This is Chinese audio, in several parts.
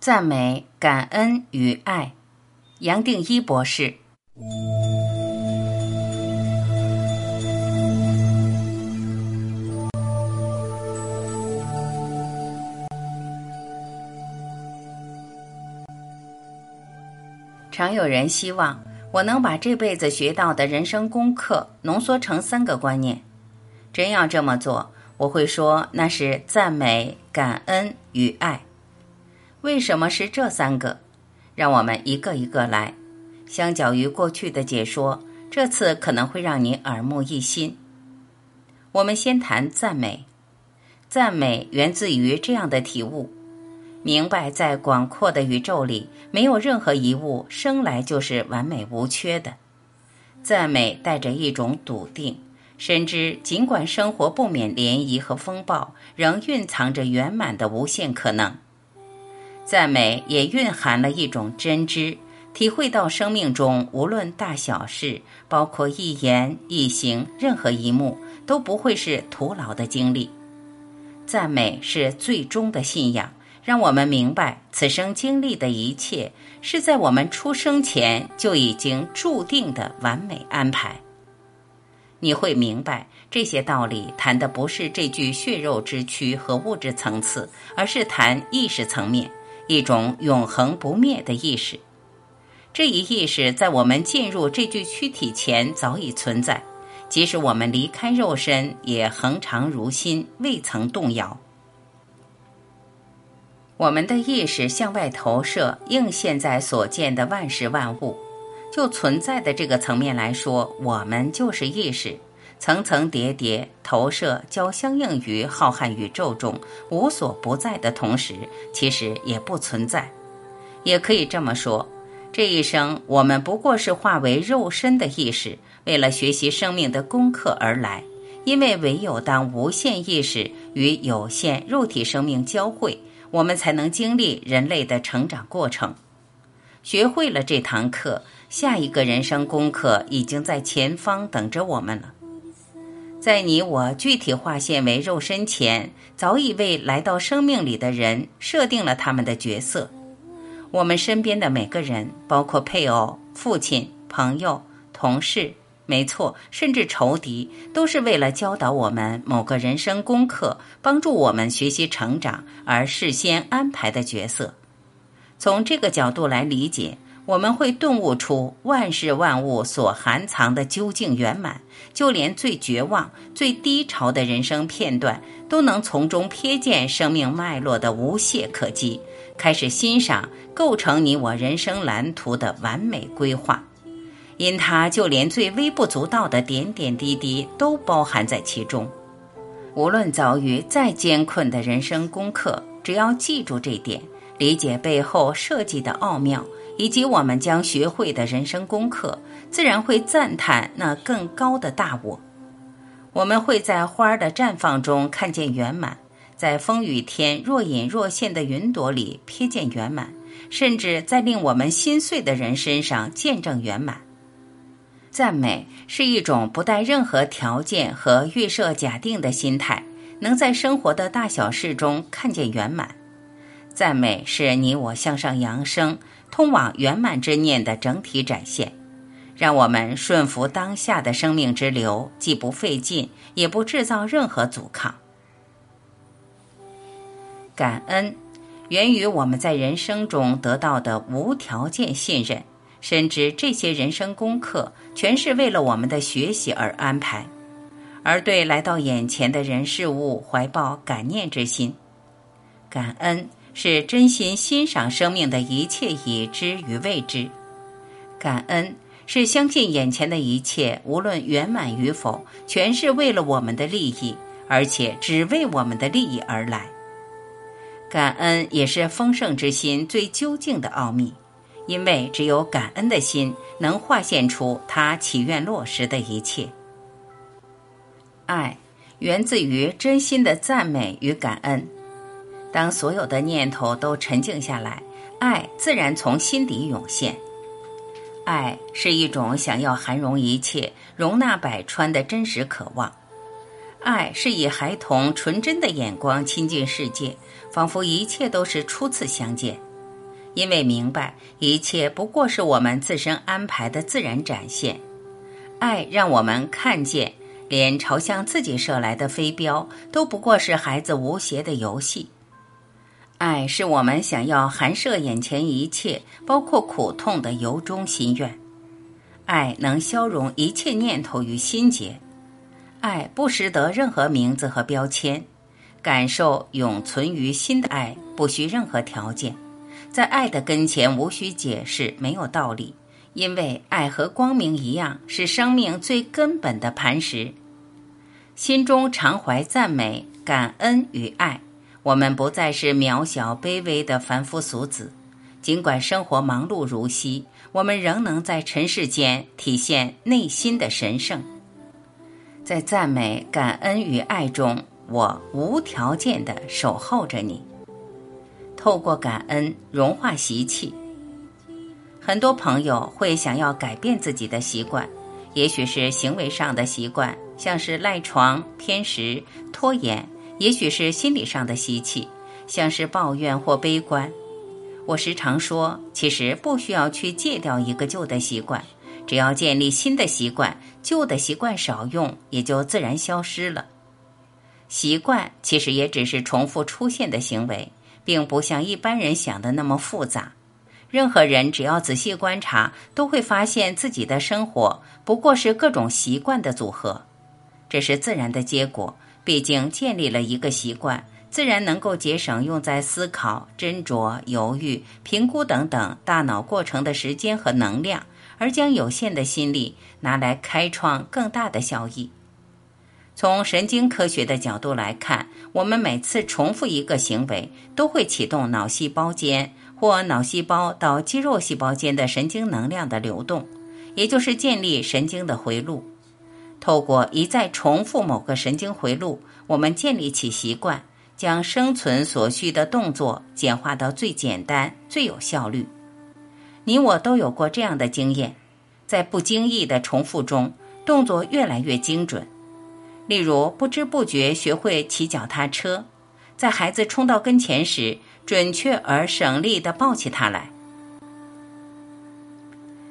赞美、感恩与爱，杨定一博士。常有人希望我能把这辈子学到的人生功课浓缩成三个观念。真要这么做，我会说那是赞美、感恩与爱。为什么是这三个？让我们一个一个来。相较于过去的解说，这次可能会让你耳目一新。我们先谈赞美。赞美源自于这样的体悟：明白在广阔的宇宙里，没有任何一物生来就是完美无缺的。赞美带着一种笃定，深知尽管生活不免涟漪和风暴，仍蕴藏着圆满的无限可能。赞美也蕴含了一种真知，体会到生命中无论大小事，包括一言一行，任何一幕都不会是徒劳的经历。赞美是最终的信仰，让我们明白此生经历的一切是在我们出生前就已经注定的完美安排。你会明白这些道理，谈的不是这具血肉之躯和物质层次，而是谈意识层面。一种永恒不灭的意识，这一意识在我们进入这具躯体前早已存在，即使我们离开肉身，也恒常如新，未曾动摇。我们的意识向外投射，映现在所见的万事万物。就存在的这个层面来说，我们就是意识。层层叠叠投射，交相应于浩瀚宇宙中无所不在的同时，其实也不存在。也可以这么说，这一生我们不过是化为肉身的意识，为了学习生命的功课而来。因为唯有当无限意识与有限肉体生命交汇，我们才能经历人类的成长过程。学会了这堂课，下一个人生功课已经在前方等着我们了。在你我具体化现为肉身前，早已为来到生命里的人设定了他们的角色。我们身边的每个人，包括配偶、父亲、朋友、同事，没错，甚至仇敌，都是为了教导我们某个人生功课，帮助我们学习成长而事先安排的角色。从这个角度来理解。我们会顿悟出万事万物所含藏的究竟圆满，就连最绝望、最低潮的人生片段，都能从中瞥见生命脉络的无懈可击，开始欣赏构成你我人生蓝图的完美规划。因它就连最微不足道的点点滴滴都包含在其中。无论遭遇再艰困的人生功课，只要记住这点，理解背后设计的奥妙。以及我们将学会的人生功课，自然会赞叹那更高的大我。我们会在花儿的绽放中看见圆满，在风雨天若隐若现的云朵里瞥见圆满，甚至在令我们心碎的人身上见证圆满。赞美是一种不带任何条件和预设假定的心态，能在生活的大小事中看见圆满。赞美是你我向上扬升。通往圆满之念的整体展现，让我们顺服当下的生命之流，既不费劲，也不制造任何阻抗。感恩源于我们在人生中得到的无条件信任，深知这些人生功课全是为了我们的学习而安排，而对来到眼前的人事物怀抱感念之心，感恩。是真心欣赏生命的一切已知与未知，感恩是相信眼前的一切，无论圆满与否，全是为了我们的利益，而且只为我们的利益而来。感恩也是丰盛之心最究竟的奥秘，因为只有感恩的心，能化现出他祈愿落实的一切。爱源自于真心的赞美与感恩。当所有的念头都沉静下来，爱自然从心底涌现。爱是一种想要涵容一切、容纳百川的真实渴望。爱是以孩童纯真的眼光亲近世界，仿佛一切都是初次相见。因为明白一切不过是我们自身安排的自然展现。爱让我们看见，连朝向自己射来的飞镖都不过是孩子无邪的游戏。爱是我们想要含摄眼前一切，包括苦痛的由衷心愿。爱能消融一切念头与心结。爱不识得任何名字和标签，感受永存于心的爱不需任何条件，在爱的跟前无需解释，没有道理。因为爱和光明一样，是生命最根本的磐石。心中常怀赞美、感恩与爱，我们不再是渺小卑微的凡夫俗子。尽管生活忙碌如昔，我们仍能在尘世间体现内心的神圣。在赞美、感恩与爱中，我无条件的守候着你。透过感恩融化习气。很多朋友会想要改变自己的习惯，也许是行为上的习惯，像是赖床、偏食、拖延；也许是心理上的习气，像是抱怨或悲观。我时常说，其实不需要去戒掉一个旧的习惯，只要建立新的习惯，旧的习惯少用，也就自然消失了。习惯其实也只是重复出现的行为，并不像一般人想的那么复杂。任何人只要仔细观察，都会发现自己的生活不过是各种习惯的组合，这是自然的结果。毕竟建立了一个习惯，自然能够节省用在思考、斟酌、犹豫、评估等等大脑过程的时间和能量，而将有限的心力拿来开创更大的效益。从神经科学的角度来看，我们每次重复一个行为，都会启动脑细胞间。或脑细胞到肌肉细胞间的神经能量的流动，也就是建立神经的回路。透过一再重复某个神经回路，我们建立起习惯，将生存所需的动作简化到最简单、最有效率。你我都有过这样的经验，在不经意的重复中，动作越来越精准。例如，不知不觉学会骑脚踏车，在孩子冲到跟前时。准确而省力地抱起他来。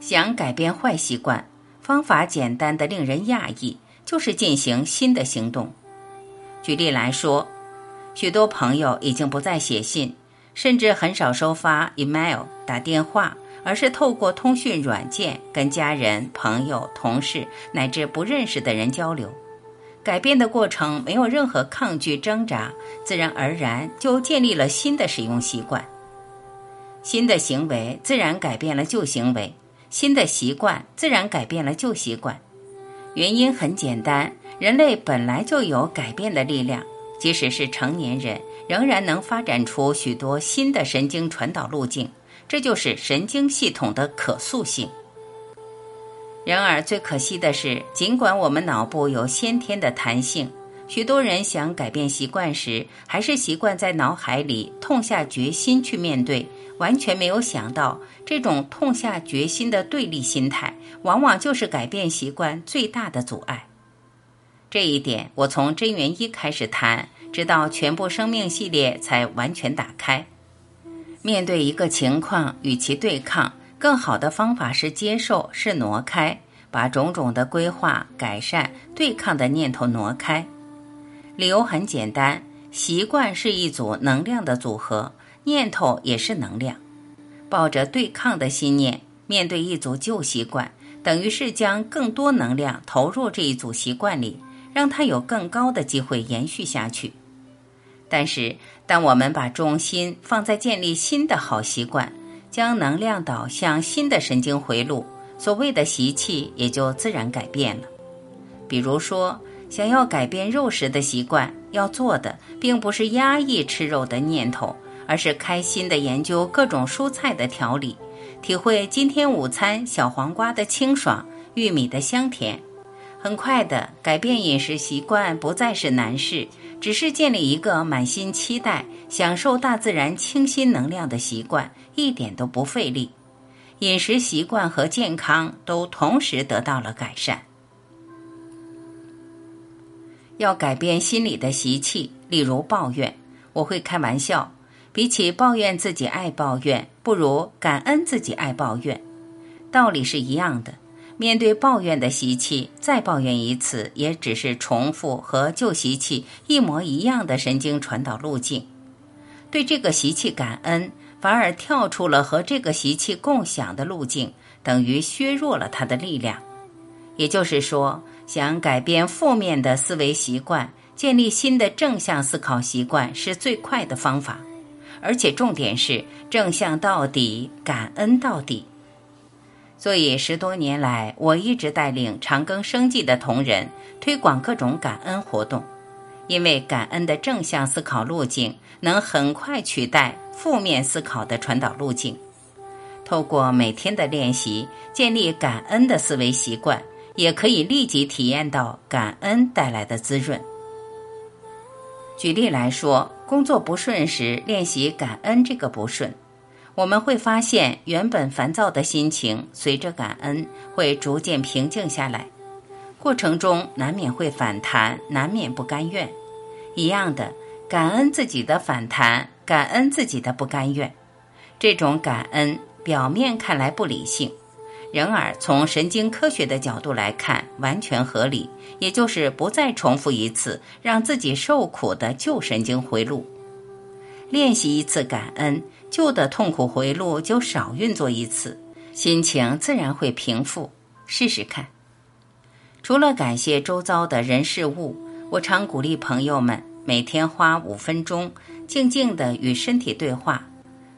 想改变坏习惯，方法简单的令人讶异，就是进行新的行动。举例来说，许多朋友已经不再写信，甚至很少收发 email、打电话，而是透过通讯软件跟家人、朋友、同事乃至不认识的人交流。改变的过程没有任何抗拒挣扎，自然而然就建立了新的使用习惯。新的行为自然改变了旧行为，新的习惯自然改变了旧习惯。原因很简单，人类本来就有改变的力量，即使是成年人，仍然能发展出许多新的神经传导路径。这就是神经系统的可塑性。然而，最可惜的是，尽管我们脑部有先天的弹性，许多人想改变习惯时，还是习惯在脑海里痛下决心去面对，完全没有想到，这种痛下决心的对立心态，往往就是改变习惯最大的阻碍。这一点，我从真元一开始谈，直到全部生命系列才完全打开。面对一个情况，与其对抗。更好的方法是接受，是挪开，把种种的规划、改善、对抗的念头挪开。理由很简单：习惯是一组能量的组合，念头也是能量。抱着对抗的心念面对一组旧习惯，等于是将更多能量投入这一组习惯里，让它有更高的机会延续下去。但是，当我们把重心放在建立新的好习惯，将能量导向新的神经回路，所谓的习气也就自然改变了。比如说，想要改变肉食的习惯，要做的并不是压抑吃肉的念头，而是开心的研究各种蔬菜的调理，体会今天午餐小黄瓜的清爽、玉米的香甜。很快的，改变饮食习惯不再是难事，只是建立一个满心期待、享受大自然清新能量的习惯，一点都不费力。饮食习惯和健康都同时得到了改善。要改变心理的习气，例如抱怨，我会开玩笑，比起抱怨自己爱抱怨，不如感恩自己爱抱怨。道理是一样的。面对抱怨的习气，再抱怨一次，也只是重复和旧习气一模一样的神经传导路径。对这个习气感恩，反而跳出了和这个习气共享的路径，等于削弱了它的力量。也就是说，想改变负面的思维习惯，建立新的正向思考习惯，是最快的方法。而且重点是正向到底，感恩到底。所以十多年来，我一直带领长庚生计的同仁推广各种感恩活动，因为感恩的正向思考路径能很快取代负面思考的传导路径。透过每天的练习，建立感恩的思维习惯，也可以立即体验到感恩带来的滋润。举例来说，工作不顺时，练习感恩这个不顺。我们会发现，原本烦躁的心情随着感恩会逐渐平静下来。过程中难免会反弹，难免不甘愿。一样的，感恩自己的反弹，感恩自己的不甘愿。这种感恩表面看来不理性，然而从神经科学的角度来看，完全合理。也就是不再重复一次让自己受苦的旧神经回路，练习一次感恩。旧的痛苦回路就少运作一次，心情自然会平复。试试看。除了感谢周遭的人事物，我常鼓励朋友们每天花五分钟静静地与身体对话，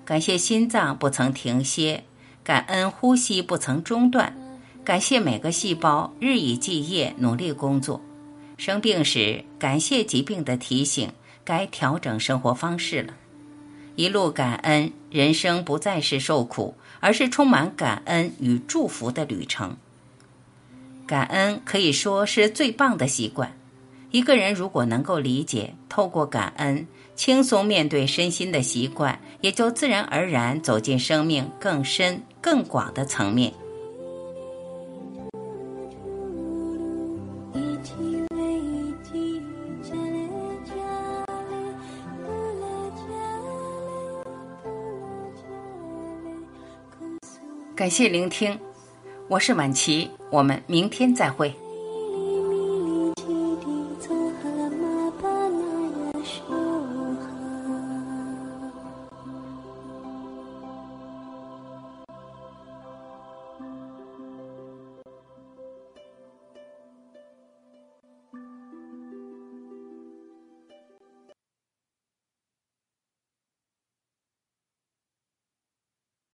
感谢心脏不曾停歇，感恩呼吸不曾中断，感谢每个细胞日以继夜努力工作。生病时，感谢疾病的提醒，该调整生活方式了。一路感恩，人生不再是受苦，而是充满感恩与祝福的旅程。感恩可以说是最棒的习惯。一个人如果能够理解，透过感恩轻松面对身心的习惯，也就自然而然走进生命更深更广的层面。感谢聆听，我是晚琪，我们明天再会。